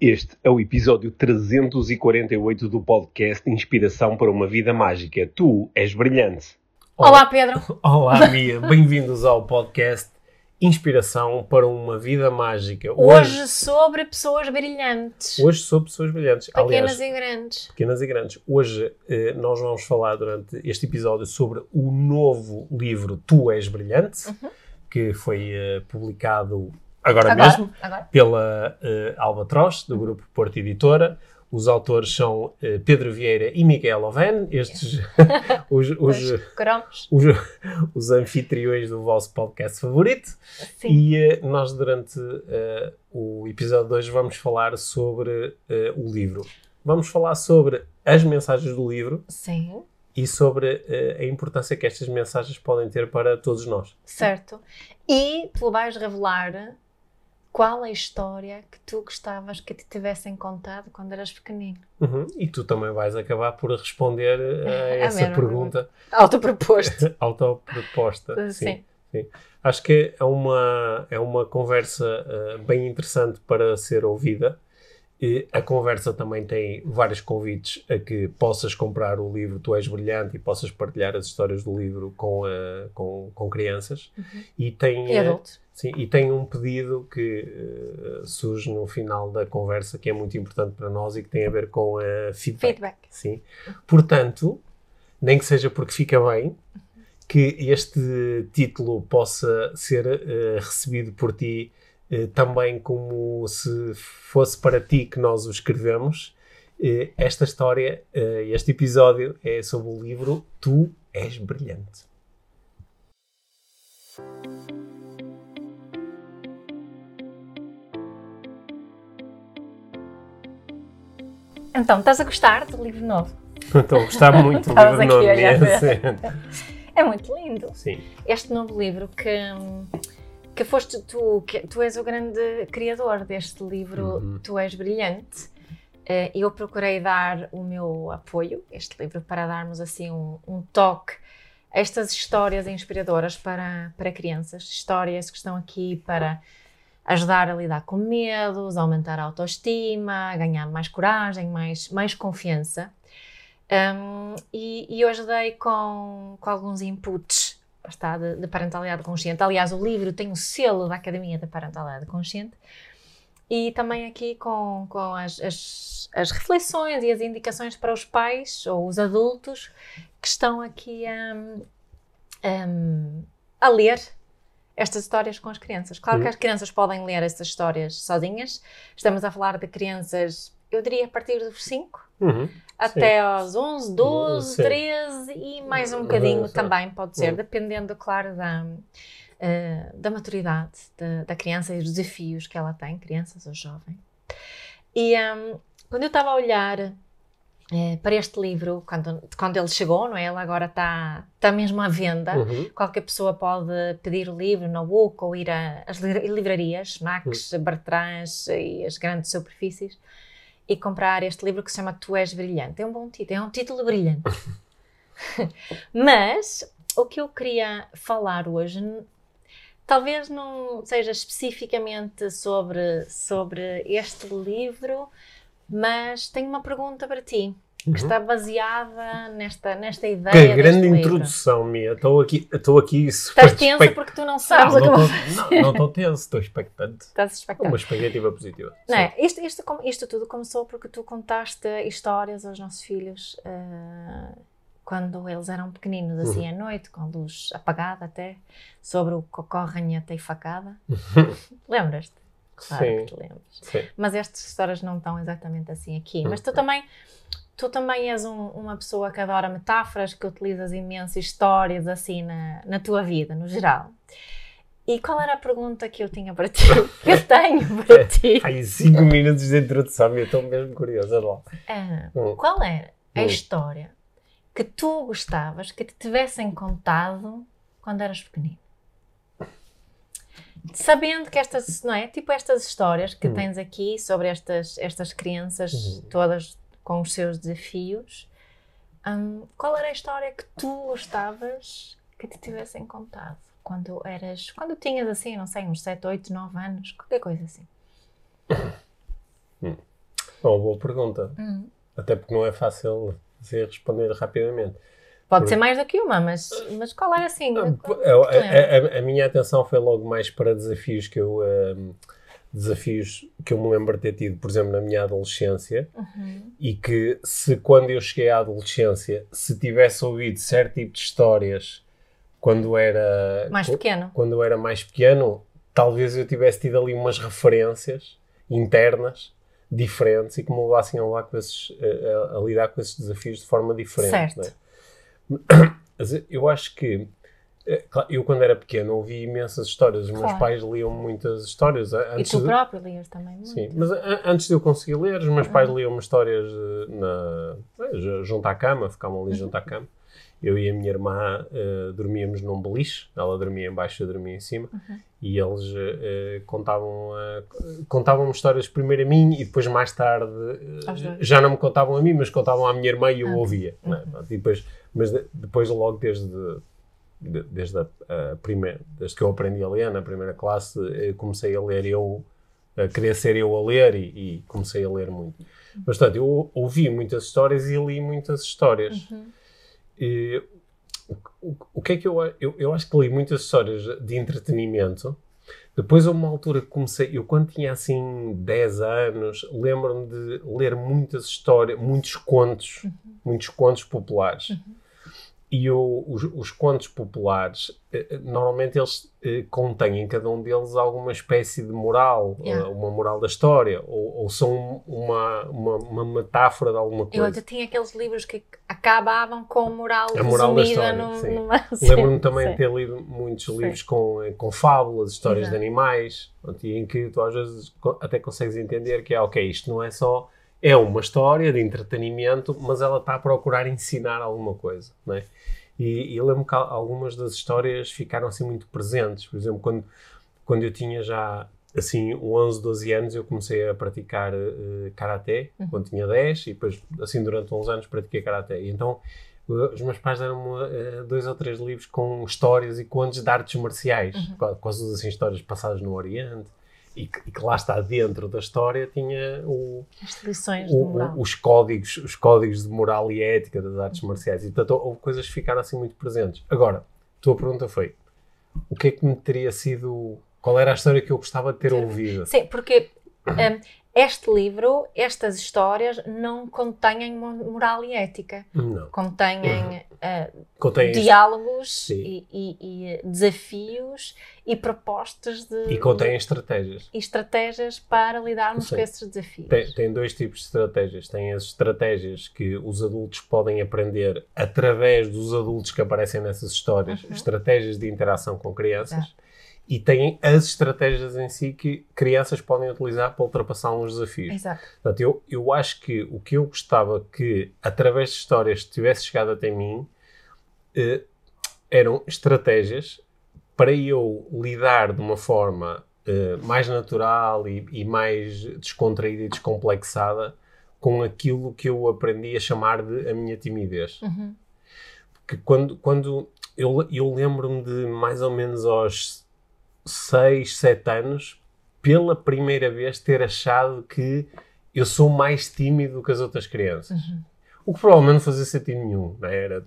Este é o episódio 348 do podcast Inspiração para uma Vida Mágica. Tu és brilhante. Olá, Pedro. Olá, Mia. Bem-vindos ao podcast Inspiração para uma Vida Mágica. Hoje, sobre pessoas brilhantes. Hoje sobre pessoas brilhantes. Pequenas Aliás, e grandes. pequenas e grandes. Hoje eh, nós vamos falar durante este episódio sobre o novo livro Tu És Brilhante, que foi eh, publicado agora, Agora, mesmo agora. pela eh, Albatroz, do grupo Porto Editora. Os autores são eh, Pedro Vieira e Miguel Oven, estes os, os, Os os, anfitriões do vosso podcast favorito. Sim. E eh, nós, durante eh, o episódio de hoje, vamos falar sobre o livro. Vamos falar sobre as mensagens do livro Sim, e sobre eh, a importância que estas mensagens podem ter para todos nós. certo. E tu vais revelar qual é a história que tu gostavas que te tivessem contado quando eras pequenino. Uhum. E tu também vais acabar por responder eh, a A essa mesma pergunta Autoproposto. autoproposta. Sim. Acho que é uma, é uma conversa eh, bem interessante para ser ouvida. E a conversa também tem vários convites a que possas comprar o livro Tu És Brilhante e possas partilhar as histórias do livro com, eh, com, com crianças. E, tem, Uhum. E eh, adultos. sim, e tem um pedido que eh, surge no final da conversa que é muito importante para nós e que tem a ver com a feedback. Feedback. Sim. Portanto, nem que seja porque fica bem, que este título possa ser eh, recebido por ti também como se fosse para ti que nós o escrevemos. Eh, esta história, eh, este episódio é sobre o livro Tu És Brilhante. Então, estás a gostar do livro novo? Estou a gostar muito do livro novo. É muito lindo. Sim. Este novo livro que, que foste tu, que tu és o grande criador deste livro, Uhum. Tu És Brilhante. Eh, Eu procurei dar o meu apoio a este livro para darmos assim um, um toque a estas histórias inspiradoras para, para crianças, histórias que estão aqui para ajudar a lidar com medos, aumentar a autoestima, ganhar mais coragem, mais, mais confiança. Um, e, e eu ajudei com, com alguns inputs está, de, de parentalidade consciente. Aliás, o livro tem o selo da Academia da Parentalidade Consciente e também aqui com, com as, as, as reflexões e as indicações para os pais ou os adultos que estão aqui um, um, a ler estas histórias com as crianças. Claro que Uhum. as crianças podem ler estas histórias sozinhas. Estamos a falar de crianças, eu diria a partir dos 5 Uhum. até aos 11, 12, Sim. 13 e mais um bocadinho Uhum, sim. também pode ser, Uhum. dependendo, claro, da, eh, da maturidade da, da criança e dos desafios que ela tem, crianças ou jovem. E hum, quando eu estava a olhar eh, para este livro, quando, quando ele chegou, não é? Ele agora está está mesmo à venda. Uhum. Qualquer pessoa pode pedir o livro no book ou ir às li- livrarias, Max, Bertrands e as grandes superfícies e comprar este livro que se chama Tu És Brilhante. É um bom título, é um título brilhante. Mas o que eu queria falar hoje talvez não seja especificamente sobre, sobre este livro, mas tenho uma pergunta para ti. Que está baseada nesta, nesta ideia. Que grande livro. introdução, Mia. Estou aqui, estou aqui super Estás tensa expect- porque tu não sabes o que não, não, fazer. não, estou tenso, estou expectante. Estás expectante. Uma expectativa positiva. Não é? isto, isto, isto tudo começou porque tu contaste histórias aos nossos filhos ah, quando eles eram pequeninos, assim à noite, com a luz apagada até, sobre o cocó, ranheta e facada. Lembras-te? Claro Sim. que te lembras. Sim. Mas estas histórias não estão exatamente assim aqui. Mas tu também, tu também és um- uma pessoa que adora metáforas, que utilizas imensas histórias assim na, na tua vida, no geral. E qual era a pergunta que eu tinha para ti? Que eu tenho para ti? Ai, cinco minutos de introdução, Mia. Estou mesmo curiosa. Lá. Ana, Hum. qual era a Hum. história que tu gostavas que te tivessem contado quando eras pequenino? Sabendo que estas, não é? Tipo estas histórias que Hum. tens aqui sobre estas, estas crianças Uhum. todas com os seus desafios, hum, qual era a história que tu gostavas que te tivessem contado quando eras, quando tinhas assim, não sei, uns 7, 8, 9 anos, qualquer coisa assim? É uma boa pergunta. Hum. Até porque não é fácil dizer responder rapidamente. Pode Por- ser mais do que uma, mas, mas qual era assim? Lembras? a, a- a minha atenção foi logo mais para desafios que eu ahm, desafios que eu me lembro de ter tido, por exemplo, na minha adolescência Uhum. e que se quando eu cheguei à adolescência, se tivesse ouvido certo tipo de histórias quando era Mais qu- pequeno. quando eu era mais pequeno, talvez eu tivesse tido ali umas referências internas diferentes e que me levassem a, levar com esses, a, a- a lidar com esses desafios de forma diferente. Certo. não é? Mas eu acho que eh, eu quando era pequeno ouvi imensas histórias. Os meus Claro. pais liam muitas histórias. a- E Antes tu de- próprio lias também muito. Sim, mas antes de eu conseguir ler, os meus pais liam-me histórias eh, na, eh, ju- junto à cama, ficavam ali junto à cama. Eu e a minha irmã eh, dormíamos num beliche, ela dormia em baixo, eu dormia em cima, e eles eh, contavam, eh, contavam histórias primeiro a mim e depois mais tarde já não me contavam a mim, mas contavam à minha irmã e eu Ah, ouvia. é? Pronto, e depois, mas de- depois logo desde de- desde a, a primeira, desde que eu aprendi a ler na primeira classe, eh, comecei a ler eu, a querer ser eu a ler e, e comecei a ler muito. Mas, portanto, eu ouvi muitas histórias e li muitas histórias. E, o, o, que é que eu, eu, eu acho que li muitas histórias de entretenimento. Depois, a uma altura que comecei, eu quando tinha assim 10 anos, lembro-me de ler muitas histórias, muitos contos, muitos contos populares. E eu- os, os contos populares, eh, eh, normalmente eles eh, contêm em cada um deles alguma espécie de moral, Yeah. uma moral da história, ou, ou são uma, uma, uma metáfora de alguma Eu coisa. até tinha aqueles livros que acabavam com moral A moral da história, sim. numa... Lembro-me também sim. de ter lido muitos Sim. livros com, com fábulas, histórias de animais, em que tu às vezes até consegues entender que é ok, isto não é só. É uma história de entretenimento, mas ela está a procurar ensinar alguma coisa, não é? E, e lembro que al- algumas das histórias ficaram assim muito presentes. Por exemplo, quando, quando eu tinha já assim 11, 12 anos, eu comecei a praticar eh, karaté, quando tinha 10, e depois, assim, durante uns anos pratiquei karaté. E então Uh, os meus pais deram-me uh, dois ou três livros com histórias e contos de artes marciais, qua- quase assim histórias passadas no Oriente, e que, e que lá está dentro da história tinha o, o- os códigos, os códigos de moral e ética das artes marciais. E portanto houve coisas que ficaram assim muito presentes. Agora, a tua pergunta foi: o que é que me teria sido? Qual era a história que eu gostava de ter ouvido? Sim, porque hum, este livro, estas histórias, não contêm mo- moral e ética. Não. Contêm eh, Contém este- diálogos e, e- e, eh, desafios e propostas de, e contém estratégias. e estratégias para lidarmos Sim. com esses desafios. Tem, tem dois tipos de estratégias. Tem as estratégias que os adultos podem aprender através dos adultos que aparecem nessas histórias, Uhum. estratégias de interação com crianças. E tem as estratégias em si que crianças podem utilizar para ultrapassar uns desafios. Exato. Portanto, eu, eu acho que o que eu gostava que, através de histórias, tivesse chegado até mim, eh, eram estratégias para eu lidar de uma forma eh, mais natural e, e mais descontraída e descomplexada com aquilo que eu aprendi a chamar de a minha timidez. Uhum. Que quando, quando eu, eu lembro-me de mais ou menos aos 6, 7 anos, pela primeira vez ter achado que eu sou mais tímido do que as outras crianças. O que provavelmente não fazia sentido nenhum. Não é? era,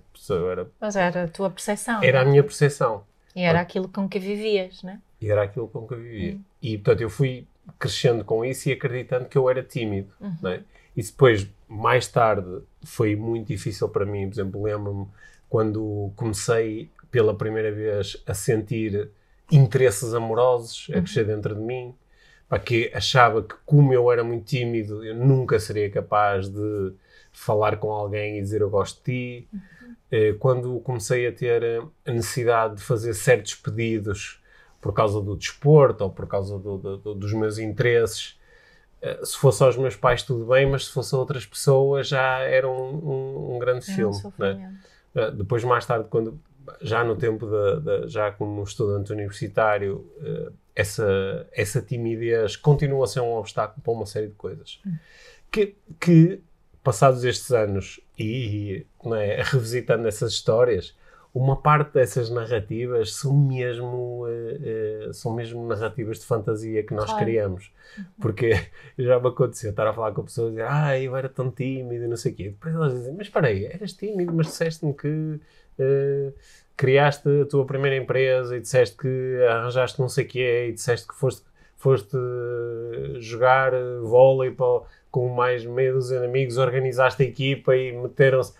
era, Mas era a tua percepção. era a minha percepção. E era aquilo com que vivias, né? E era aquilo com que vivia. E, portanto, eu fui crescendo com isso e acreditando que eu era tímido. não é? E depois, mais tarde, foi muito difícil para mim. Por exemplo, lembro-me quando comecei pela primeira vez a sentir interesses amorosos a crescer dentro de mim. Para que achava que, como eu era muito tímido, eu nunca seria capaz de falar com alguém e dizer eu gosto de ti. Eh, Quando comecei a ter eh, a necessidade de fazer certos pedidos por causa do desporto ou por causa do- do- do- dos meus interesses, eh, se fosse aos meus pais tudo bem, mas se fosse a outras pessoas já era um, um- um grande Era um filme. né? depois mais tarde quando já no tempo da, da- já como estudante universitário uh, essa essa timidez continua a ser um obstáculo para uma série de coisas que, que passados estes anos e não é, revisitando essas histórias uma parte dessas narrativas são mesmo, uh, uh, são mesmo narrativas de fantasia que nós claro. criamos. Uhum. Porque já me aconteceu estar a falar com pessoas e dizer, ah, eu era tão tímido e não sei o quê. Depois elas dizem, mas espera aí, eras tímido, mas disseste-me que uh, criaste a tua primeira empresa e disseste que arranjaste não sei o quê e disseste que foste, foste jogar vôlei para, com mais meia de amigos, organizaste a equipa e meteram-se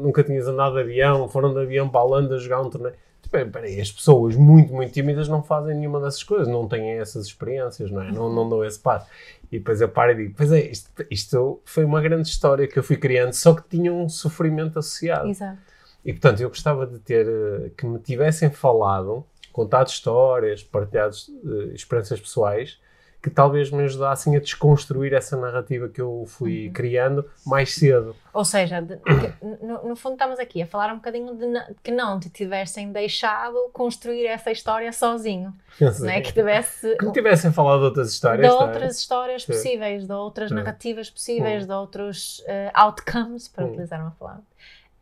nunca tinhas andado de avião, foram de avião para a Holanda jogar um torneio. Tipo, peraí, as pessoas muito, muito tímidas não fazem nenhuma dessas coisas, não têm essas experiências, não é? Não, não dão esse passo. E depois eu paro e digo, pois é, isto, isto foi uma grande história que eu fui criando, só que tinha um sofrimento associado. Exato. E portanto, eu gostava de ter, eh, que me tivessem falado, contado histórias, partilhado uh, experiências pessoais, que talvez me ajudassem a desconstruir essa narrativa que eu fui uhum. criando mais cedo. Ou seja, de, no, no, fundo estamos aqui a falar um bocadinho de, que não te tivessem deixado construir essa história sozinho. Não é? Que tivesse... Que me tivessem falado de outras histórias. De outras histórias Sim. possíveis, de outras narrativas possíveis, uhum. de outros uh, outcomes, para uhum. utilizar uma palavra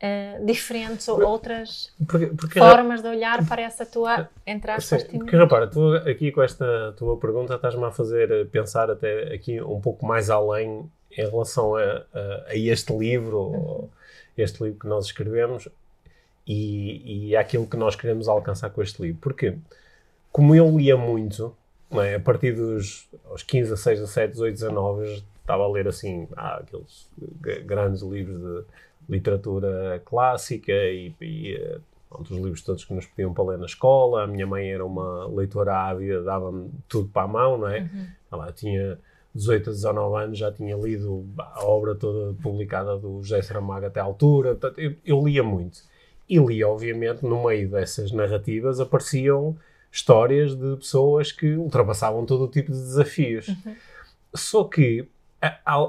uh, diferentes ou outras porque, porque, formas de olhar para essa tua, entre aspas, sim, Porque repara, tu aqui com esta tua pergunta estás-me a fazer pensar até aqui um pouco mais além em relação a, a, a este livro, uhum. este livro que nós escrevemos e, e aquilo que nós queremos alcançar com este livro. Porquê? Como eu lia muito, é? a partir dos aos 15, 16, 17, 18, 19, estava a ler assim, ah, aqueles grandes livros de literatura clássica e, e eh, os livros todos que nos pediam para ler na escola. A minha mãe era uma leitora ávida, dava-me tudo para a mão, não é? Uhum. Ela tinha 18 a 19 anos, já tinha lido a obra toda publicada do José Saramago até à altura. Portanto, eu, eu lia muito. E li, obviamente, no meio dessas narrativas apareciam histórias de pessoas que ultrapassavam todo o tipo de desafios. Uhum. Só que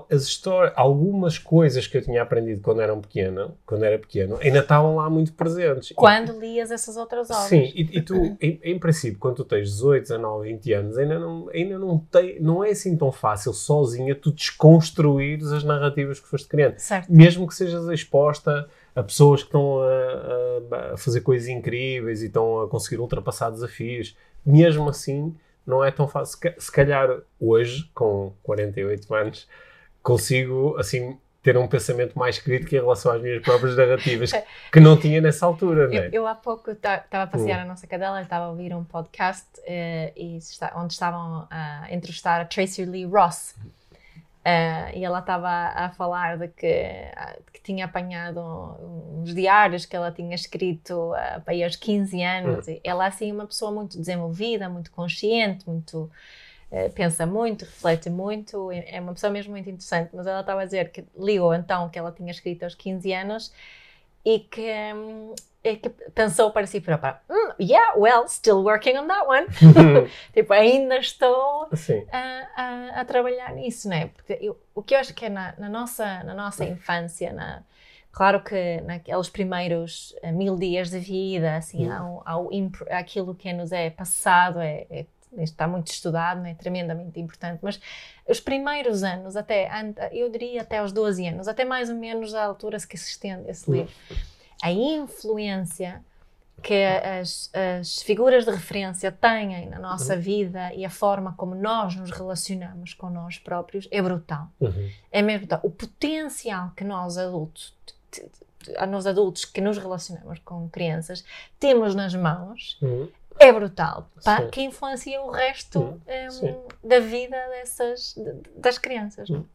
histórias, algumas coisas que eu tinha aprendido quando era pequeno, quando era pequeno, ainda estavam lá muito presentes. Quando lias essas outras obras. Sim, e, e tu, em, em, princípio, quando tu tens 18, 19, 20 anos, ainda não, ainda não tem, não é assim tão fácil sozinha tu desconstruires as narrativas que foste criando. Certo. Mesmo que sejas exposta a pessoas que estão a, a, a fazer coisas incríveis e estão a conseguir ultrapassar desafios, mesmo assim não é tão fácil. Se calhar hoje, com 48 anos, consigo, assim, ter um pensamento mais crítico em relação às minhas próprias narrativas, que não tinha nessa altura, né? eu, eu, há pouco estava a passear hum. a nossa cadela, estava a ouvir um podcast uh, e está, onde estavam a entrevistar a Tracy Lee Ross. Uh, e ela estava a, a, falar de que, de que, tinha apanhado uns diários que ela tinha escrito uh, para aí aos 15 anos. Uhum. Ela é assim uma pessoa muito desenvolvida, muito consciente, muito uh, pensa muito, reflete muito, é uma pessoa mesmo muito interessante. Mas ela estava a dizer que ligou então que ela tinha escrito aos 15 anos e que, um, e que pensou para si própria, mm, yeah, well, still working on that one. tipo, ainda estou a, a, a, trabalhar nisso, né? Porque eu, o que eu acho que é na, na nossa, na nossa infância, na, claro que naqueles primeiros uh, mil dias de vida, assim, ao, ao aquilo que nos é passado, é, é está muito estudado, é tremendamente importante, mas os primeiros anos, até, eu diria até aos 12 anos, até mais ou menos a altura que se estende esse livro, a influência que as, as figuras de referência têm na nossa uhum. vida e a forma como nós nos relacionamos com nós próprios é brutal. Uhum. É mesmo brutal. O potencial que nós adultos, nós adultos que nos relacionamos com crianças, temos nas mãos uhum é brutal, pá, que influencia o resto um, da vida dessas, das crianças. Não?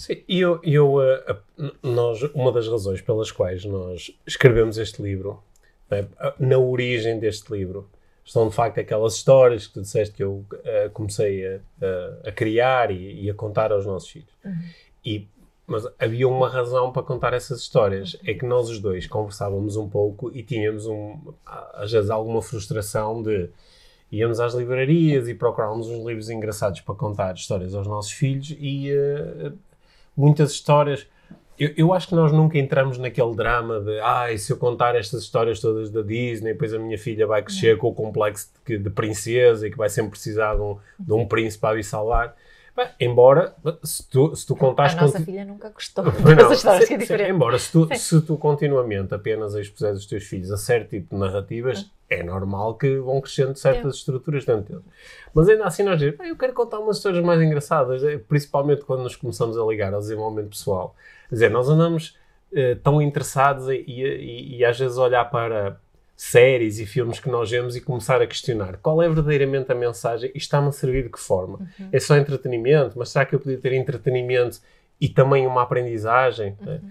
Sim, e eu, eu uh, nós, uma das razões pelas quais nós escrevemos este livro, né, na origem deste livro, são de facto aquelas histórias que tu disseste que eu uh, comecei a, a, a criar e, e, a contar aos nossos filhos. Uhum. E mas havia uma razão para contar essas histórias. É que nós os dois conversávamos um pouco e tínhamos, um, às vezes, alguma frustração de íamos às livrarias e procurávamos uns livros engraçados para contar histórias aos nossos filhos e uh, muitas histórias. Eu, eu, acho que nós nunca entramos naquele drama de ah, se eu contar estas histórias todas da Disney, depois a minha filha vai crescer com o complexo de, de princesa e que vai sempre precisar de um, de um príncipe para a salvar Bem, embora, se tu, se tu contares... A nossa conti- filha nunca gostou não, histórias, sim, é sim, embora se tu, Sim. se tu continuamente apenas expuseres os teus filhos a certo tipo de narrativas, é normal que vão crescendo certas estruturas dentro deles. Mas ainda assim nós dizemos, "Pá, eu quero contar umas histórias mais engraçadas, eh, principalmente quando nos começamos a ligar ao desenvolvimento pessoal. Quer dizer, nós andamos eh, tão interessados e, e- e às vezes olhar para séries e filmes que nós vemos e começar a questionar qual é verdadeiramente a mensagem e está-me a servir de que forma? Uhum. É só entretenimento? Mas será que eu podia ter entretenimento e também uma aprendizagem? né?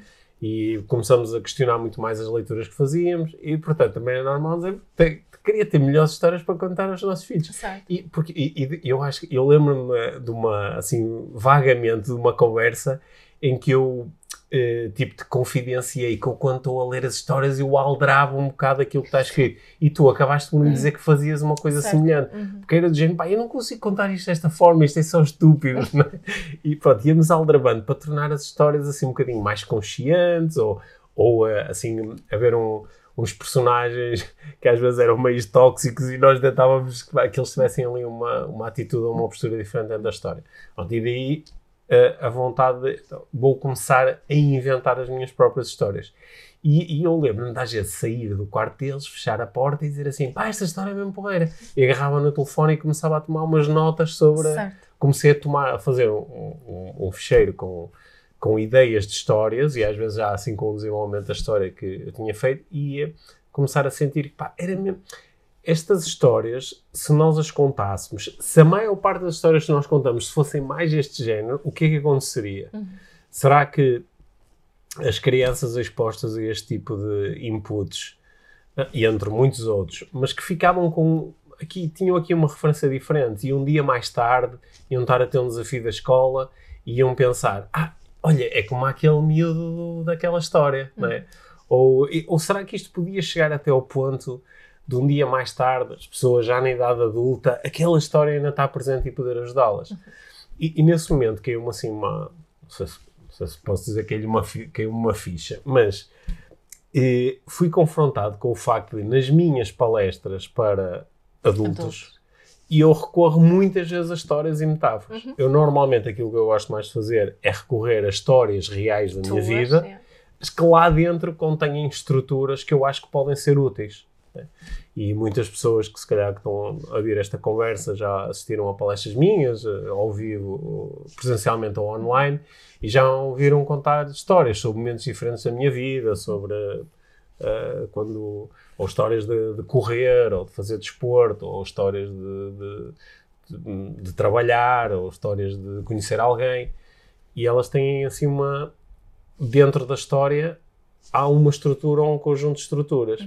E começamos a questionar muito mais as leituras que fazíamos e, portanto, também é normal dizer "Te- queria ter melhores histórias para contar aos nossos filhos. Certo. E, porque, e, e eu acho que eu lembro-me eh, de uma, assim, vagamente de uma conversa em que eu, eh, tipo, te confidenciei que eu, quando estou a ler as histórias, eu aldrava um bocado aquilo que está escrito. E tu acabaste por me dizer que fazias uma coisa Certo. semelhante. Uhum. Porque era do género, pá, eu não consigo contar isto desta forma, isto é só estúpido. é? E pronto, íamos aldrabando para tornar as histórias assim um bocadinho mais conscientes ou, ou eh, assim, haver um, uns personagens que às vezes eram meio tóxicos e nós tentávamos que, que eles tivessem ali uma, uma atitude ou uma postura diferente dentro da história. Pronto, e daí eh, a vontade de então, vou começar a inventar as minhas próprias histórias. E, e eu lembro-me de às vezes sair do quarto deles, fechar a porta e dizer assim: pá, esta história é mesmo porreira. E agarrava no telefone e começava a tomar umas notas sobre. Certo. Comecei a, tomar, a fazer um, um, um ficheiro com, com ideias de histórias e às vezes já assim com o desenvolvimento da história que eu tinha feito e ia começar a sentir que pá, era mesmo. Estas histórias, se nós as contássemos, se a maior parte das histórias que nós contamos se fossem mais deste género, o que é que aconteceria? Será que as crianças expostas a este tipo de inputs, eh, e entre muitos outros, mas que ficavam com. Aqui, tinham aqui uma referência diferente, e um dia mais tarde iam estar a ter um desafio da escola e iam pensar: ah, olha, é como aquele miúdo daquela história, não é? Ou, e- ou será que isto podia chegar até ao ponto de um dia mais tarde, as pessoas já na idade adulta, aquela história ainda está presente e poder ajudá-las? E, e nesse momento caiu-me assim uma. Não sei, se, não sei se posso dizer que uma, caiu-me uma ficha, mas eh, fui confrontado com o facto de, nas minhas palestras para adultos, Adultos. e eu recorro muitas vezes a histórias e metáforas. Uhum. Eu normalmente aquilo que eu gosto mais de fazer é recorrer a histórias reais da minha Tuas, vida, é. mas que lá dentro contêm estruturas que eu acho que podem ser úteis. E muitas pessoas que se calhar que estão a ouvir esta conversa já assistiram a palestras minhas, eh, ao vivo, presencialmente ou online, e já ouviram contar histórias sobre momentos diferentes da minha vida, sobre eh, quando ou histórias de, de correr, ou de fazer desporto, ou histórias de- de- de trabalhar, ou histórias de conhecer alguém, e elas têm assim uma dentro da história há uma estrutura ou um conjunto de estruturas.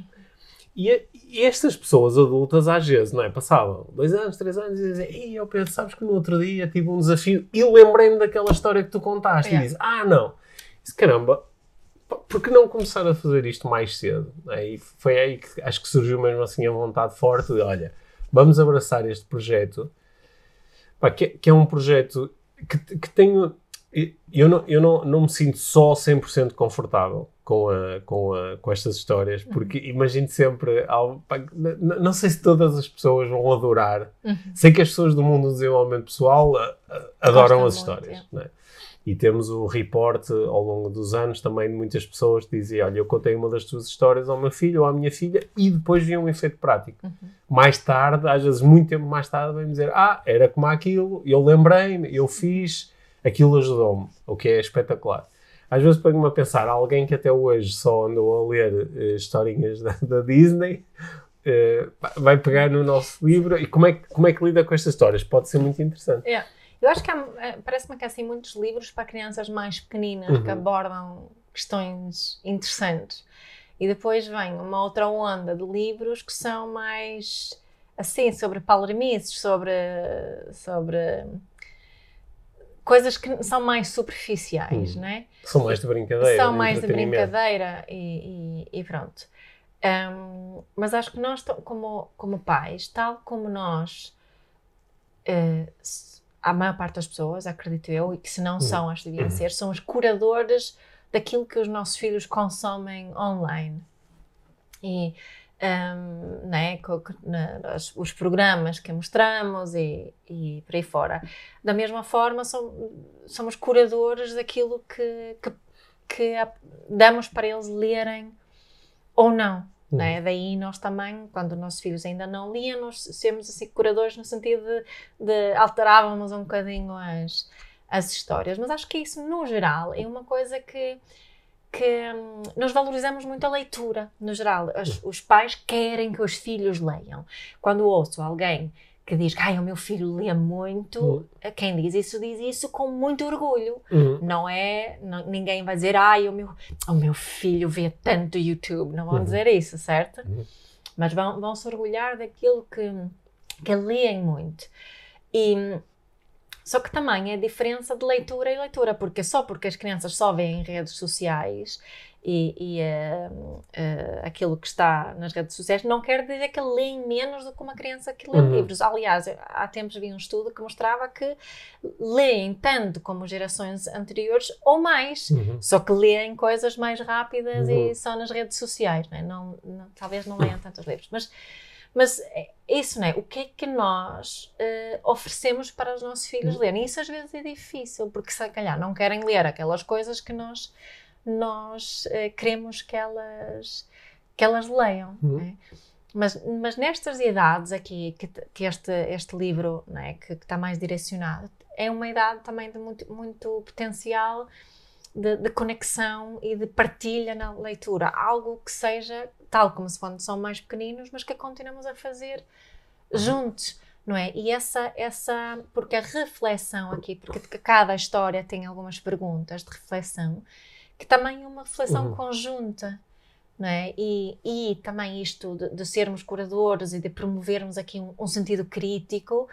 E, e estas pessoas adultas, às vezes, não é? Passavam dois anos, três anos e diziam: Ei, eu Pedro, sabes que no outro dia tive um desafio e lembrei-me daquela história que tu contaste. Yeah. E diz: Ah, não. Disse, caramba, por que não começar a fazer isto mais cedo? é? E foi aí que acho que surgiu mesmo assim a vontade forte de: olha, vamos abraçar este projeto, pá, que, que é um projeto que, que tenho. Eu, não, eu não, não me sinto só 100% confortável com, a, com, a, com estas histórias, porque imagino sempre. algo- pá, não sei se todas as pessoas vão adorar. Uhum. Sei que as pessoas do mundo do desenvolvimento pessoal a- adoram as muito, histórias. é. não é? E temos o reporte ao longo dos anos também de muitas pessoas que dizem: Olha, eu contei uma das tuas histórias ao meu filho ou à minha filha e depois vi um efeito prático. Uhum. Mais tarde, às vezes muito tempo mais tarde, vem dizer: Ah, era como aquilo, eu lembrei-me, eu fiz, aquilo ajudou-me, o que é espetacular. Às vezes ponho-me a pensar: alguém que até hoje só andou a ler eh, historinhas da, da Disney. eh, vai pegar no nosso livro e como é, que- como é que lida com estas histórias? Pode ser muito interessante. É. Eu acho que eh, parece-me que há assim, muitos livros para crianças mais pequeninas Uhum. que abordam questões interessantes. E depois vem uma outra onda de livros que são mais assim, sobre palermices, sobre, sobre coisas que são mais superficiais, Uhum. não é? São mais de brincadeira. são de mais de brincadeira e, e- e pronto. Um, mas acho que nós, como, como pais, tal como nós, s- a maior parte das pessoas, acredito eu, e que se não são, acho que deviam ser, são os curadores daquilo que os nossos filhos consomem online. E um, né, na, os, os, programas que mostramos e, e por aí fora. Da mesma forma, som, somos curadores daquilo que, que, que, damos para eles lerem ou não. Uhum. Né? Daí nós também, quando os nossos filhos ainda não liam, nós somos assim, curadores no sentido de, de alterávamos um bocadinho as, as histórias. Mas acho que isso, no geral, é uma coisa que que hum, nós valorizamos muito a leitura, no geral. Os, os, pais querem que os filhos leiam. Quando ouço alguém que diz que o meu filho lê muito, uhum. quem diz isso diz isso com muito orgulho. Uhum. Não é, não, ninguém vai dizer ai, o meu, o meu filho vê tanto YouTube. Não vão uhum. dizer isso, certo? Uhum. Mas vão, vão se orgulhar daquilo que, que leem muito. E só que também é diferença de leitura e leitura, porque só porque as crianças só veem redes sociais e, e uh, uh, aquilo que está nas redes sociais não quer dizer que leem menos do que uma criança que lê uhum. livros. Aliás, há tempos vi um estudo que mostrava que leem tanto como gerações anteriores ou mais, uhum. só que leem coisas mais rápidas uhum. e só nas redes sociais. Não, não, talvez não leiam tantos livros. Mas mas é isso, não é? O que é que nós uh, oferecemos para os nossos filhos lerem? Isso às vezes é difícil, porque se calhar não querem ler aquelas coisas que nós, nós uh, queremos que elas, que elas leiam. Uhum. É? Mas, mas nestas idades aqui, que, que este, este livro é? que, que, está mais direcionado, é uma idade também de muito, muito potencial de, de, conexão e de partilha na leitura. Algo que seja tal como se são mais pequeninos, mas que continuamos a fazer uhum. juntos. Não é? E essa, essa, porque a reflexão aqui, porque cada história tem algumas perguntas de reflexão, que também é uma reflexão uhum. conjunta, não é? E, e também isto de, de, sermos curadores e de promovermos aqui um, um sentido crítico,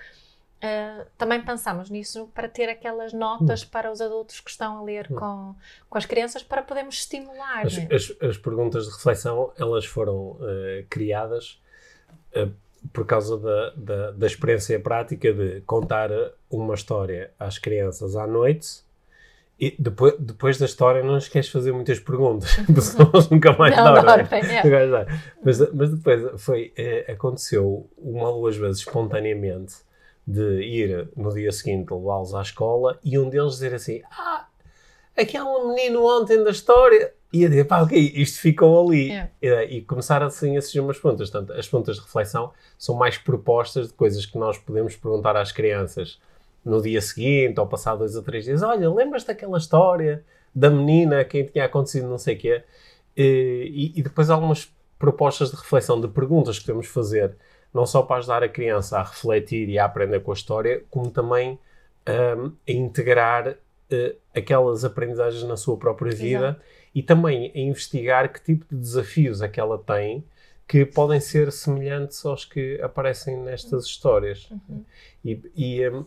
Uh, também pensamos nisso para ter aquelas notas hum. para os adultos que estão a ler hum. com, com as crianças para podermos estimular. As, né? as, as perguntas de reflexão elas foram uh, criadas uh, por causa da, da, da, experiência prática de contar uma história às crianças à noite e depois, depois da história não esqueces de fazer muitas perguntas, senão eles nunca mais não, dormem. É. Mas, mas depois foi, aconteceu uma ou duas vezes espontaneamente de ir no dia seguinte levá-los à escola e um deles dizer assim: Ah, aquele menino ontem da história. E a dizer, pá, ok, isto ficou ali. E, e começar assim a surgir umas perguntas. Portanto, as perguntas de reflexão são mais propostas de coisas que nós podemos perguntar às crianças no dia seguinte ou passado dois ou três dias. Olha, lembras daquela história da menina, quem tinha acontecido não sei o quê? E, e, depois algumas propostas de reflexão, de perguntas que podemos fazer não só para ajudar a criança a refletir e a aprender com a história, como também um, a integrar uh, aquelas aprendizagens na sua própria vida Exato. e também a investigar que tipo de desafios é que ela tem que podem ser semelhantes aos que aparecem nestas histórias. Uhum. E, e um,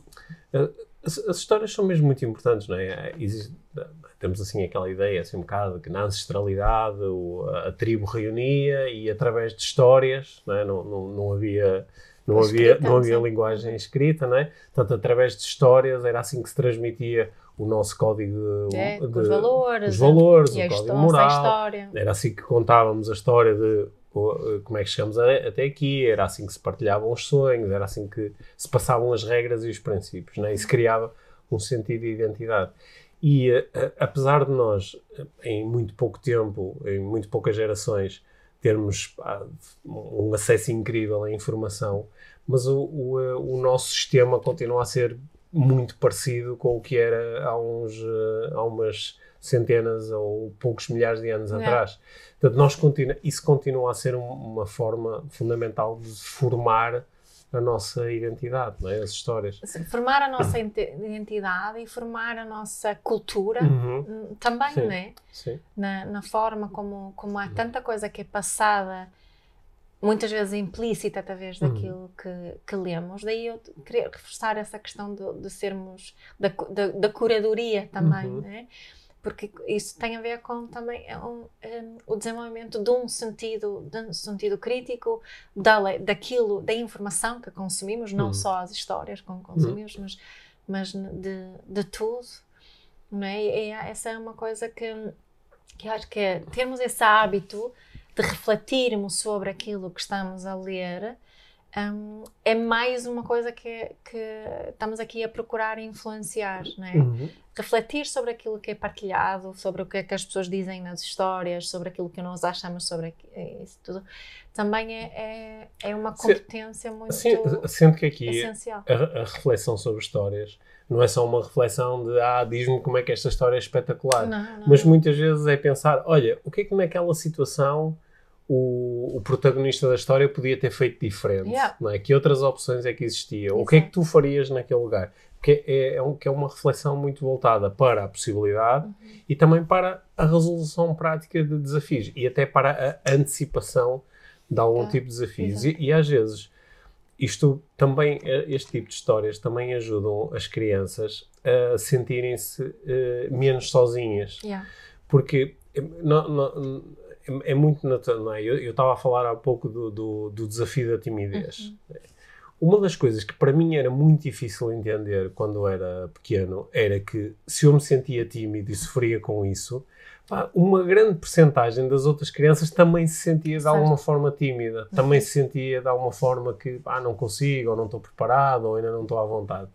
as, as, histórias são mesmo muito importantes, não é? Existe, temos assim aquela ideia assim um bocado que na ancestralidade a, a, tribo reunia e através de histórias não, é? não, não, não, havia não havia não havia linguagem escrita não é portanto através de histórias era assim que se transmitia o nosso código de, é, de os valores, os valores o código moral era assim que contávamos a história de como é que chegamos até aqui, era assim que se partilhavam os sonhos, era assim que se passavam as regras e os princípios, né? e se criava um sentido de identidade. E uh, apesar de nós, em muito pouco tempo, em muito poucas gerações, termos um acesso incrível à informação, mas o, o, eh, o, nosso sistema continua a ser muito parecido com o que era há, uns, há umas centenas ou poucos milhares de anos é. atrás. Portanto, nós continua, isso continua a ser um, uma forma fundamental de formar a nossa identidade, não é? as histórias. Formar a nossa identidade e formar a nossa cultura uhum. Hum, também, Sim. não é? Sim. Na, na, forma como, como há tanta coisa que é passada, muitas vezes implícita através uhum. daquilo uhum. que, que lemos. Daí eu queria reforçar essa questão de, de sermos, da, da, da curadoria também, uhum. não é? Porque isso tem a ver com também é um, um, o desenvolvimento de um sentido, de um sentido crítico da, daquilo, da informação que consumimos, não uhum. só as histórias que consumimos, uhum. mas, mas de, de tudo. Não é? E essa é uma coisa que, que acho que é termos esse hábito de refletirmos sobre aquilo que estamos a ler, um, é mais uma coisa que, que, estamos aqui a procurar influenciar, não é? Uhum. Refletir sobre aquilo que é partilhado, sobre o que é que as pessoas dizem nas histórias, sobre aquilo que nós achamos sobre isso tudo, também é, é, é uma competência Sim, muito sim, sendo que aqui essencial. A, a, reflexão sobre histórias não é só uma reflexão de ah, diz-me como é que esta história é espetacular, não, não. mas muitas vezes é pensar, olha, o que é que naquela situação o, o, protagonista da história podia ter feito diferente. Yeah. Não é? Que outras opções é que existiam? O que é que tu farias naquele lugar? Que é, é, um, que é uma reflexão muito voltada para a possibilidade uhum. e também para a resolução prática de desafios e até para a antecipação de algum tipo de desafios. E, e, às vezes isto também, eh, este tipo de histórias também ajudam as crianças a sentirem-se uh, menos sozinhas. Yeah. Porque eh, não, não, é, é muito natural, não é? Eu estava a falar há pouco do, do, do desafio da timidez. Uhum. Uma das coisas que para mim era muito difícil entender quando era pequeno era que se eu me sentia tímido e sofria com isso, pá, uma grande percentagem das outras crianças também se sentia de alguma forma tímida, também uhum. se sentia de alguma forma que ah, não consigo, ou não estou preparado, ou ainda não estou à vontade.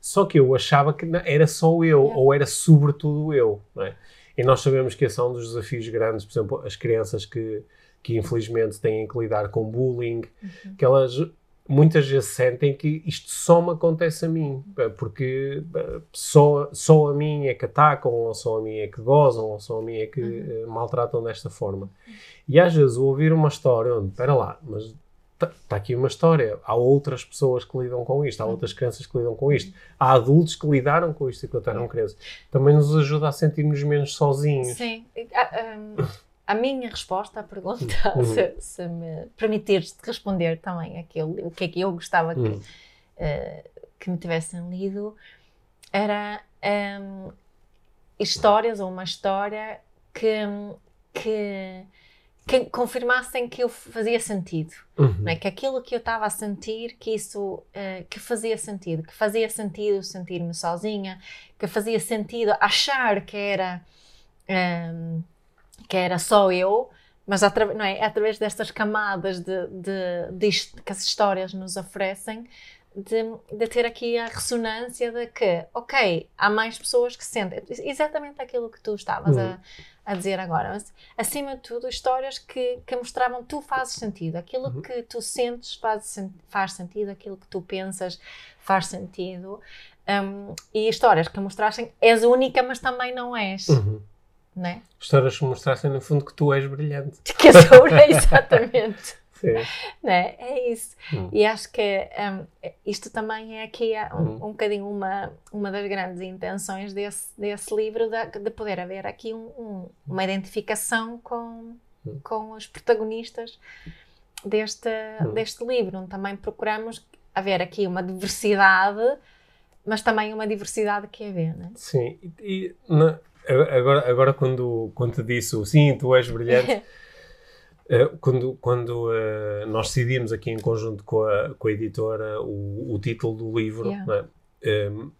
Só que eu achava que era só eu, ou era sobretudo eu. Não é? E nós sabemos que esse é um dos desafios grandes, por exemplo, as crianças que, que infelizmente têm que lidar com bullying, uhum. que elas muitas vezes sentem que isto só me acontece a mim, eh, porque eh, só, só a mim é que atacam, ou só a mim é que gozam, ou só a mim é que uhum. uh, maltratam desta forma. E às vezes ouvir uma história onde, espera lá, mas está tá aqui uma história. Há outras pessoas que lidam com isto, há outras crianças que lidam com isto, há adultos que lidaram com isto enquanto eram crianças. Também nos ajuda a sentirmos menos sozinhos. Sim. A, a, a minha resposta à pergunta, uhum. se, se, me permitires responder também aquilo, o que é que eu gostava que, uhum. uh, que me tivessem lido, era um, histórias ou uma história que, que que confirmassem que eu fazia sentido, uhum. é? que aquilo que eu estava a sentir, que isso uh, que fazia sentido, que fazia sentido sentir-me sozinha, que fazia sentido achar que era um, ehm, que era só eu, mas não é? através destas camadas de, de, de, que as histórias nos oferecem, de, de, ter aqui a ressonância de que, ok, há mais pessoas que sentem exatamente aquilo que tu estavas uhum. a, a, dizer agora, mas acima de tudo, histórias que, que mostravam tu fazes sentido, aquilo uhum. que tu sentes faz, faz sentido, aquilo que tu pensas faz sentido, um, e histórias que mostrassem és única, mas também não és. Uhum. Né? Histórias que mostrassem, no fundo, que tu és brilhante. Que sou, exatamente. Né? É isso. Hum. E acho que um, isto também é aqui um, hum. um bocadinho uma, uma das grandes intenções desse, desse livro, de, de poder haver aqui um, uma identificação com, hum. com os protagonistas deste, hum. deste livro, onde também procuramos haver aqui uma diversidade, mas também uma diversidade que é ver, né? Sim, e, na, agora, agora quando, quando te disse sim, tu és brilhante. Eh, quando quando uh, nós decidimos aqui em conjunto com a, com a editora o, o título do livro, yeah. é? um,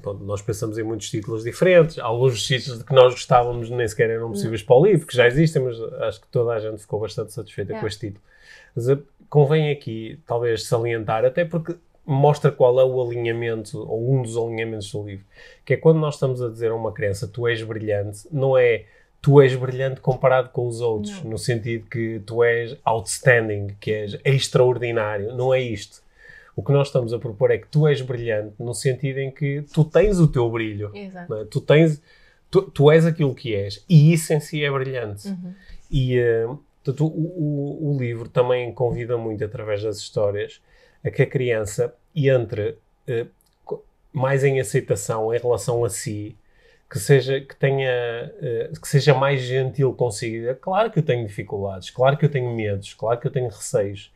Pronto, nós pensamos em muitos títulos diferentes. Alguns dos títulos que nós gostávamos nem sequer eram possíveis para o livro, que já existem, mas acho que toda a gente ficou bastante satisfeita yeah. com este título. Mas uh, convém aqui, talvez, salientar, até porque mostra qual é o alinhamento, ou um dos alinhamentos do livro, que é quando nós estamos a dizer a uma criança tu és brilhante, não é tu és brilhante comparado com os outros, não. no sentido que tu és outstanding, que és extraordinário. Não é isto. O que nós estamos a propor é que tu és brilhante no sentido em que tu tens o teu brilho. Exato. É? Tu tens, tu, tu, és aquilo que és e isso em si é brilhante. Uhum. E uh, portanto, o, o, o, livro também convida muito através das histórias a que a criança entre uh, mais em aceitação em relação a si que seja que tenha uh, que seja mais gentil consigo. É claro que eu tenho dificuldades, claro que eu tenho medos, claro que eu tenho receios.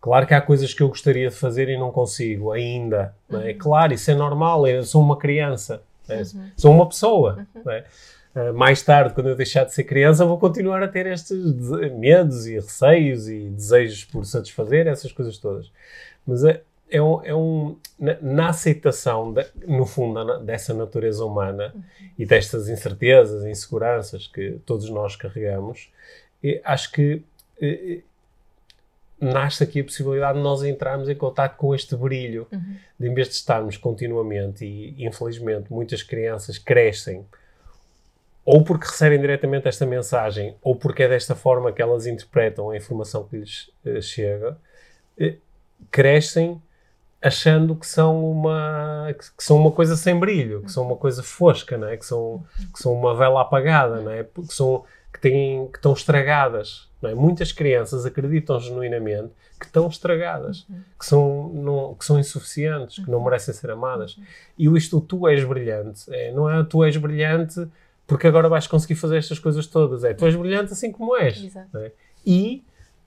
Claro que há coisas que eu gostaria de fazer e não consigo ainda. Não é? Uhum. Claro, isso é normal, eu sou uma criança, é? uhum. sou uma pessoa. Uhum. É? Uh, mais tarde, quando eu deixar de ser criança, vou continuar a ter estes medos e receios e desejos por satisfazer, essas coisas todas. Mas é, é um, é um na, na aceitação, de, no fundo, na, dessa natureza humana e destas incertezas, inseguranças que todos nós carregamos, acho que nasce aqui a possibilidade de nós entrarmos em contato com este brilho, Uhum. de em vez de estarmos continuamente, e infelizmente muitas crianças crescem, ou porque recebem diretamente esta mensagem, ou porque é desta forma que elas interpretam a informação que lhes eh, chega, eh, crescem achando que são uma que, são uma coisa sem brilho, que são uma coisa fosca, não é? que, são, que são uma vela apagada, não é? que, são, que, têm, que estão estragadas. Não é? Muitas crianças acreditam genuinamente que estão estragadas, que, são, não, que são insuficientes, que não merecem ser amadas. E o isto, tu és brilhante, é, não é tu és brilhante porque agora vais conseguir fazer estas coisas todas, é tu és brilhante assim como és. É? E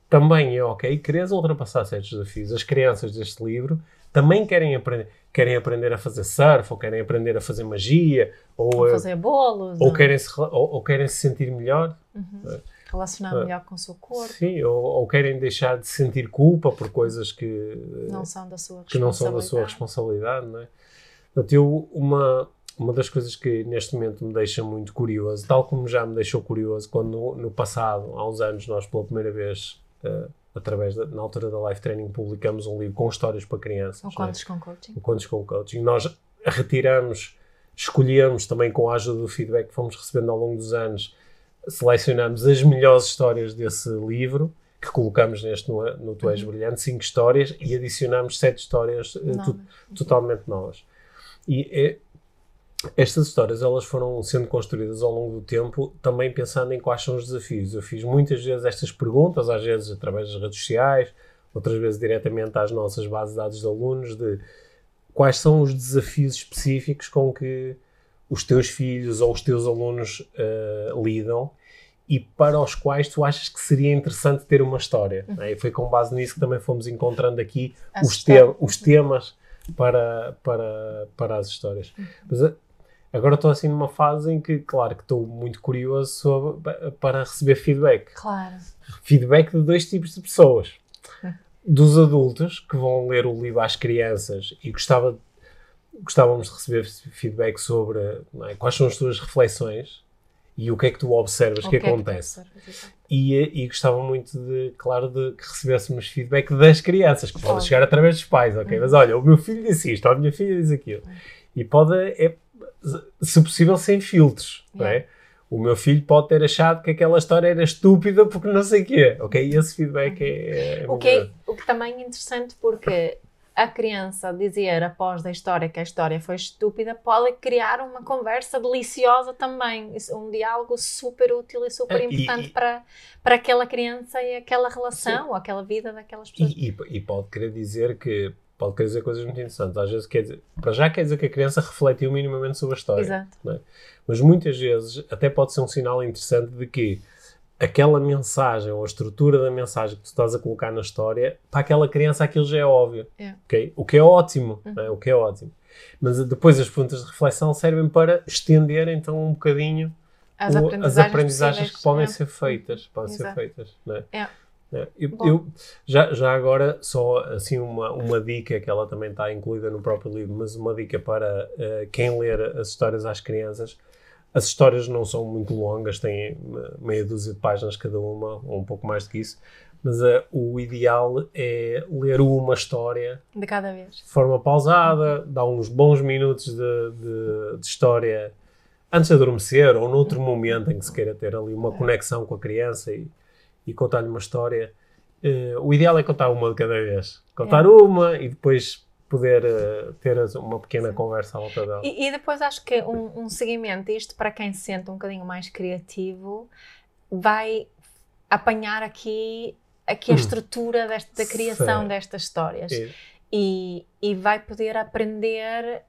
também é ok queres ultrapassar certos desafios. As crianças deste livro também querem aprender, querem aprender a fazer surf, ou querem aprender a fazer magia, ou, fazer bolos, ou, ou querem se, ou, ou querem se sentir melhor. relacionar eh, melhor com o seu corpo, Sim, ou, ou querem deixar de sentir culpa por coisas que, não são da sua que não são da sua responsabilidade, não é? Portanto, eu, uma, uma das coisas que neste momento me deixa muito curioso, tal como já me deixou curioso quando no, no passado, há uns anos, nós pela primeira vez, eh, através da, na altura da Life Training, publicamos um livro com histórias para crianças. Não é? contos com coaching. o Contos com Coaching. Nós retiramos, escolhemos também com a ajuda do feedback que fomos recebendo ao longo dos anos, selecionamos as melhores histórias desse livro que colocamos neste no, no Tu És Brilhante, cinco histórias e adicionamos sete histórias eh, tu- totalmente novas. E eh, estas histórias elas foram sendo construídas ao longo do tempo também pensando em quais são os desafios. Eu fiz muitas vezes estas perguntas, às vezes através das redes sociais, outras vezes diretamente às nossas bases de dados de alunos, de quais são os desafios específicos com que os teus filhos ou os teus alunos eh, lidam e para os quais tu achas que seria interessante ter uma história. não é? E foi com base nisso que também fomos encontrando aqui os, te os temas para, para, para as histórias. Mas eh, agora estou assim numa fase em que, claro, que estou muito curioso sobre- para receber feedback. Claro. Feedback de dois tipos de pessoas. Dos adultos que vão ler o livro às crianças e gostava, gostávamos de receber feedback sobre é, quais são as tuas reflexões e o que é que tu observas O que, é tu acontece. exato. E, e gostava muito de, claro, de que recebêssemos feedback das crianças, que pode chegar através dos pais, ok? Mas olha, o meu filho disse isto, ou a minha filha diz aquilo. E pode, é, se possível, sem filtros, não é? O meu filho pode ter achado que aquela história era estúpida porque não sei o quê, ok? E esse feedback é... é O que, é, o que também é interessante porque a criança dizer após da história que a história foi estúpida pode criar uma conversa deliciosa também. É um diálogo super útil e super É, e- importante e- para, para aquela criança e aquela relação, ou aquela vida daquelas pessoas. E, e- e pode querer dizer que... Pode querer dizer coisas muito interessantes. Às vezes quer dizer... Para já quer dizer que a criança refletiu minimamente sobre a história. Exato. Mas muitas vezes até pode ser um sinal interessante de que aquela mensagem ou a estrutura da mensagem que tu estás a colocar na história, para aquela criança aquilo já é óbvio. É. ok? O que é ótimo. não é? O que é ótimo. Mas depois as perguntas de reflexão servem para estender então um bocadinho As o- aprendizagens, as aprendizagens que podem é. ser feitas. Podem ser Exato. feitas. É? Eu, eu- já, já agora, só assim uma, uma dica que ela também está incluída no próprio livro, mas uma dica para eh, quem ler as histórias às crianças. As histórias não são muito longas, têm eh, meia dúzia de páginas cada uma, ou um pouco mais do que isso, mas eh, o ideal é ler uma história De cada vez. de forma pausada, dá uns bons minutos de, de- de história antes de adormecer ou noutro momento em que se queira ter ali uma conexão com a criança e, e contar-lhe uma história. Eh, o ideal é contar uma de cada vez. Contar É. uma e depois poder eh, ter uma pequena conversa à volta dela. E, e depois acho que um, um seguimento, isto para quem se sente um bocadinho mais criativo, vai apanhar aqui, aqui a Hum. estrutura desta, da criação Certo. destas histórias É, e, e vai poder aprender,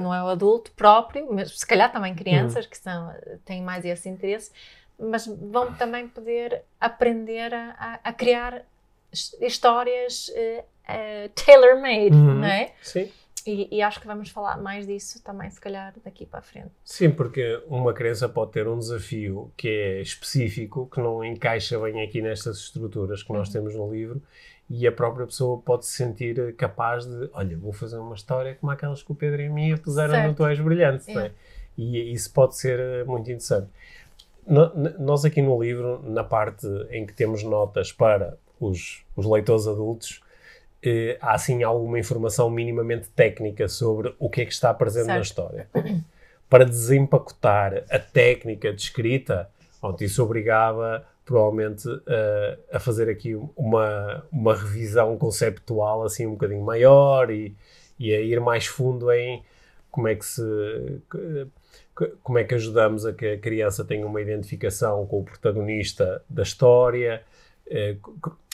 não é o adulto próprio, mas se calhar também crianças que são, têm mais esse interesse, mas vão também poder aprender a, a- criar his- histórias eh, eh, tailor-made, Uhum. não é? Sim. E, e acho que vamos falar mais disso também, se calhar, daqui para a frente. Sim, porque uma criança pode ter um desafio que é específico, que não encaixa bem aqui nestas estruturas que nós Uhum. temos no livro, e a própria pessoa pode se sentir capaz de, olha, vou fazer uma história como aquelas que o Pedro e a minha puseram no Certo. Tu És Brilhante, não é? É. E isso pode ser eh, muito interessante. No- nós aqui no livro, na parte em que temos notas para os, os leitores adultos, eh, há assim alguma informação minimamente técnica sobre o que é que está presente na Certo. história. Para desempacotar a técnica de escrita, pronto, isso obrigava provavelmente eh, a fazer aqui uma, uma revisão conceptual assim um bocadinho maior e, e a ir mais fundo em como é que se como é que ajudamos a que a criança tenha uma identificação com o protagonista da história, eh,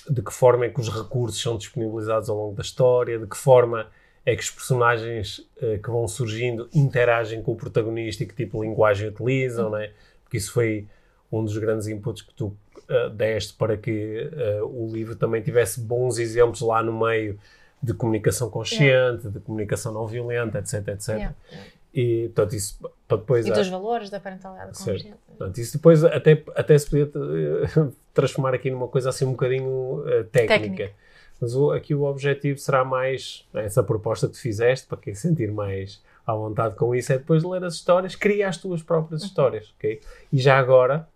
de que forma é que os recursos são disponibilizados ao longo da história, de que forma é que os personagens eh, que vão surgindo interagem com o protagonista e que tipo de linguagem utilizam, né? porque isso foi um dos grandes inputs que tu eh, deste para que o livro também tivesse bons exemplos lá no meio de comunicação consciente, de comunicação não violenta, etc, etc. Yeah. E, portanto, isso para depois... E a- dos valores da parentalidade Certo. consciente. Portanto, isso depois até, até se podia eh, transformar aqui numa coisa assim um bocadinho eh, técnica. Técnica. Mas o- aqui o objetivo será mais né, essa proposta que tu fizeste, para quem se sentir mais à vontade com isso, é depois de ler as histórias, cria as tuas próprias histórias, ok? E já agora,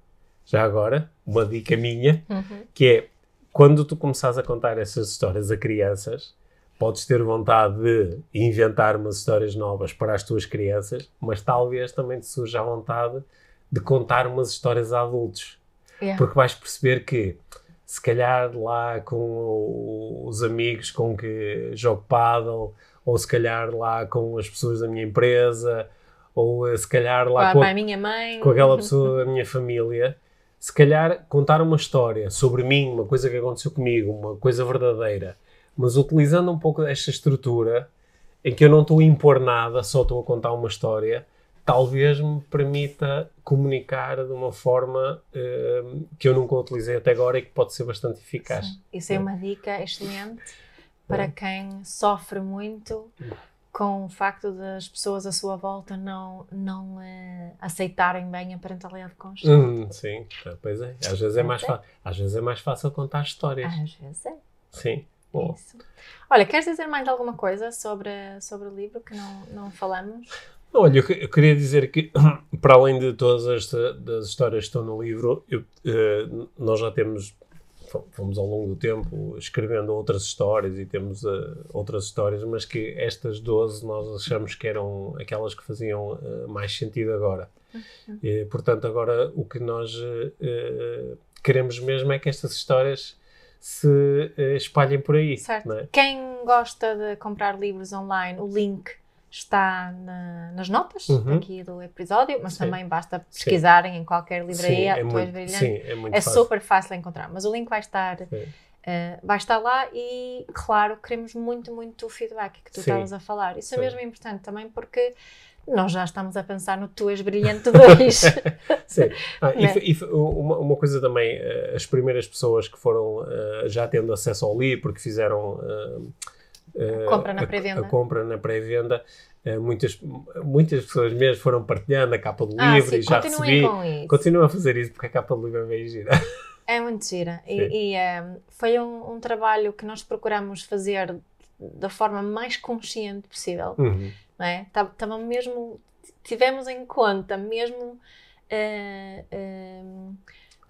já agora, uma dica minha, Uhum. que é, quando tu começares a contar essas histórias a crianças, podes ter vontade de inventar umas histórias novas para as tuas crianças, mas talvez também te surja a vontade de contar umas histórias a adultos. Yeah. Porque vais perceber que, se calhar lá com os amigos com que jogo paddle, ou se calhar lá com as pessoas da minha empresa, ou eh, se calhar lá com, a minha mãe. com aquela pessoa da minha família, se calhar contar uma história sobre mim, uma coisa que aconteceu comigo, uma coisa verdadeira, mas utilizando um pouco desta estrutura em que eu não estou a impor nada, só estou a contar uma história, talvez me permita comunicar de uma forma eh, que eu nunca utilizei até agora e que pode ser bastante eficaz. Sim. Isso é uma dica excelente para quem sofre muito com o facto das pessoas à sua volta não, não eh, aceitarem bem a parentalidade consciente. Hum, sim, pois é. Às vezes é mais, é. fa- às vezes é mais fácil contar histórias. Às vezes é. Sim. Isso. Olha, queres dizer mais alguma coisa sobre, sobre o livro que não, não falamos? Olha, eu, eu queria dizer que, para além de todas as das histórias que estão no livro, eu, eh, nós já temos, fo- fomos ao longo do tempo escrevendo outras histórias e temos eh, outras histórias, mas que estas 12 nós achamos que eram aquelas que faziam eh, mais sentido agora. Eh, portanto, agora o que nós eh, queremos mesmo é que estas histórias se eh, espalhem por aí. Certo. é? Quem gosta de comprar livros online, o link está na- nas notas Uhum. aqui do episódio, mas Sim. também basta pesquisarem em qualquer livraria, Sim, é muito, brilhante. sim, é muito é fácil. super fácil encontrar, mas o link vai estar, Sim. eh, vai estar lá e, claro, queremos muito, muito o feedback que tu Sim. estavas a falar. Isso é Sim. mesmo importante também porque nós já estamos a pensar no Tu és brilhante 2. Sim. Ah, e Né? e uma, uma coisa também, eh, as primeiras pessoas que foram eh, já tendo acesso ao livro, porque fizeram eh, eh, Compra na a- compra na pré-venda, muitas, muitas pessoas mesmo foram partilhando a capa do ah, livro sim, e já continuem recebi. com isso. Continuo a fazer isso porque a capa do livro é bem gira. É muito gira. Sim. E, e, eh, foi um, um trabalho que nós procuramos fazer da forma mais consciente possível. Uhum. não é? Tá- Tava mesmo, tivemos em conta mesmo eh, eh,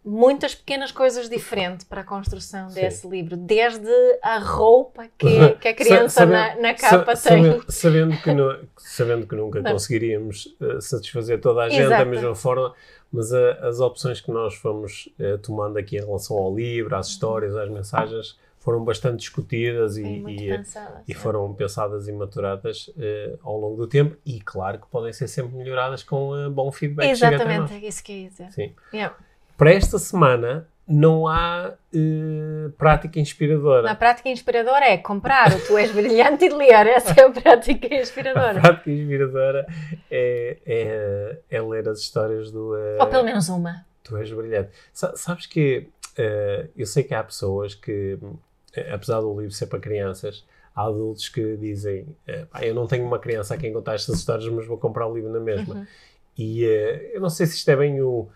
muitas pequenas coisas diferentes para a construção Sim. desse livro, desde a roupa que, que a criança na, na capa Sa- tem. Sabendo, sabendo que, sabendo que nunca Não. conseguiríamos eh, satisfazer toda a gente Exato. da mesma forma, mas a- as opções que nós fomos tomando aqui em relação ao livro, às histórias, às mensagens, foram bastante discutidas e, e, eh, pensada, e foram pensadas e maturadas eh, ao longo do tempo e claro que podem ser sempre melhoradas com eh, bom feedback Exatamente, é isso que eu ia dizer. Sim. Yeah. Para esta semana não há eh, prática inspiradora. Na prática inspiradora é comprar o Tu És Brilhante e ler. Essa é a prática A inspiradora. prática inspiradora é, é, é ler as histórias do eh, Ou pelo menos uma. Tu és brilhante. Sa- sabes que eh, eu sei que há pessoas que, apesar do livro ser para crianças, há adultos que dizem: eh, "Pá, Eu não tenho uma criança a quem contar estas histórias, mas vou comprar o livro na mesma. Uhum. E eh, eu não sei se isto é bem o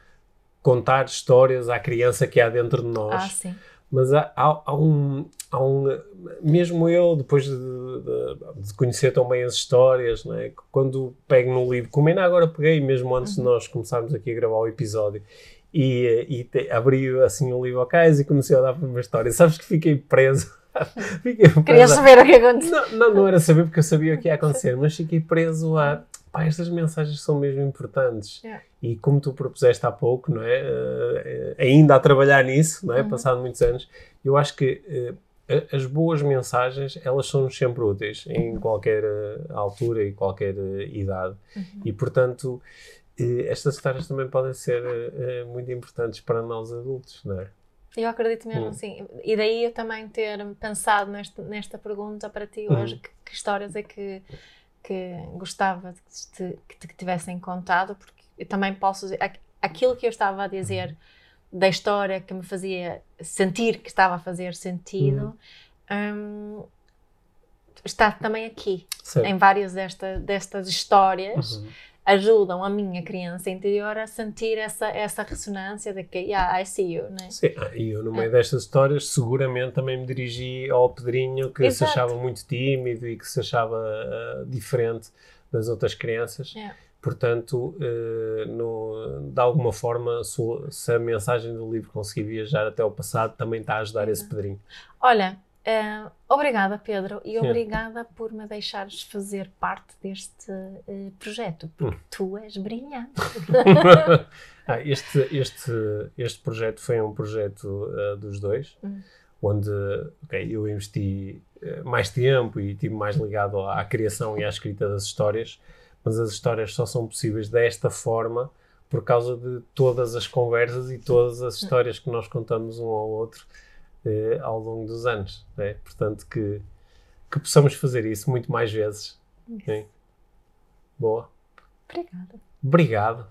contar histórias à criança que há dentro de nós. Ah, sim. Mas há, há- há um, há um- Mesmo eu, depois de, de- de conhecer tão bem as histórias, não é? quando pego no livro, como ainda agora peguei, mesmo antes de nós começarmos aqui a gravar o episódio, e, e te, abri assim o livro ao cais e comecei a dar para uma história. Sabes que fiquei preso. fiquei preso. Queria saber o que aconteceu. Não, não, não, era saber porque eu sabia o que ia acontecer, mas fiquei preso a. Pá, estas mensagens são mesmo importantes. Yeah. E como tu propuseste há pouco, não é? Uh, ainda a trabalhar nisso, não é? Uhum. Passado muitos anos, eu acho que uh, as boas mensagens, elas são sempre úteis em qualquer uh, altura e qualquer idade. Uhum. E, portanto, estas histórias também podem ser uh, muito importantes para nós adultos, não é? Eu acredito mesmo hum. assim. E daí eu também ter pensado nesta, nesta pergunta para ti hoje: hum. que, que, histórias é que, que gostava de que, te, que te tivessem contado? Porque eu também posso dizer. Aquilo que eu estava a dizer da história que me fazia sentir que estava a fazer sentido. Hum. Um, está também aqui, Sim. em várias desta, destas histórias, uhum ajudam a minha criança interior a sentir essa, essa ressonância de que, yeah, I see you, né? Sim, ah, e eu no meio é. destas histórias seguramente também me dirigi ao Pedrinho que Exato. se achava muito tímido e que se achava uh, diferente das outras crianças. Yeah. Portanto, uh, no, de alguma forma, se, se, a mensagem do livro conseguir viajar até o passado, também está a ajudar Exato. esse Pedrinho. Olha, Uh, obrigada, Pedro, e Sim. obrigada por me deixares fazer parte deste uh, projeto, porque hum. tu és brilhante. ah, este, este, este projeto foi um projeto uh, dos dois, hum. onde okay, eu investi mais tempo e estive mais ligado à, à criação e à escrita das histórias, mas as histórias só são possíveis desta forma por causa de todas as conversas e todas as hum. histórias que nós contamos um ao outro eh, ao longo dos anos. Né? Portanto, que, que possamos fazer isso muito mais vezes. Né? Boa. Obrigada. Obrigado.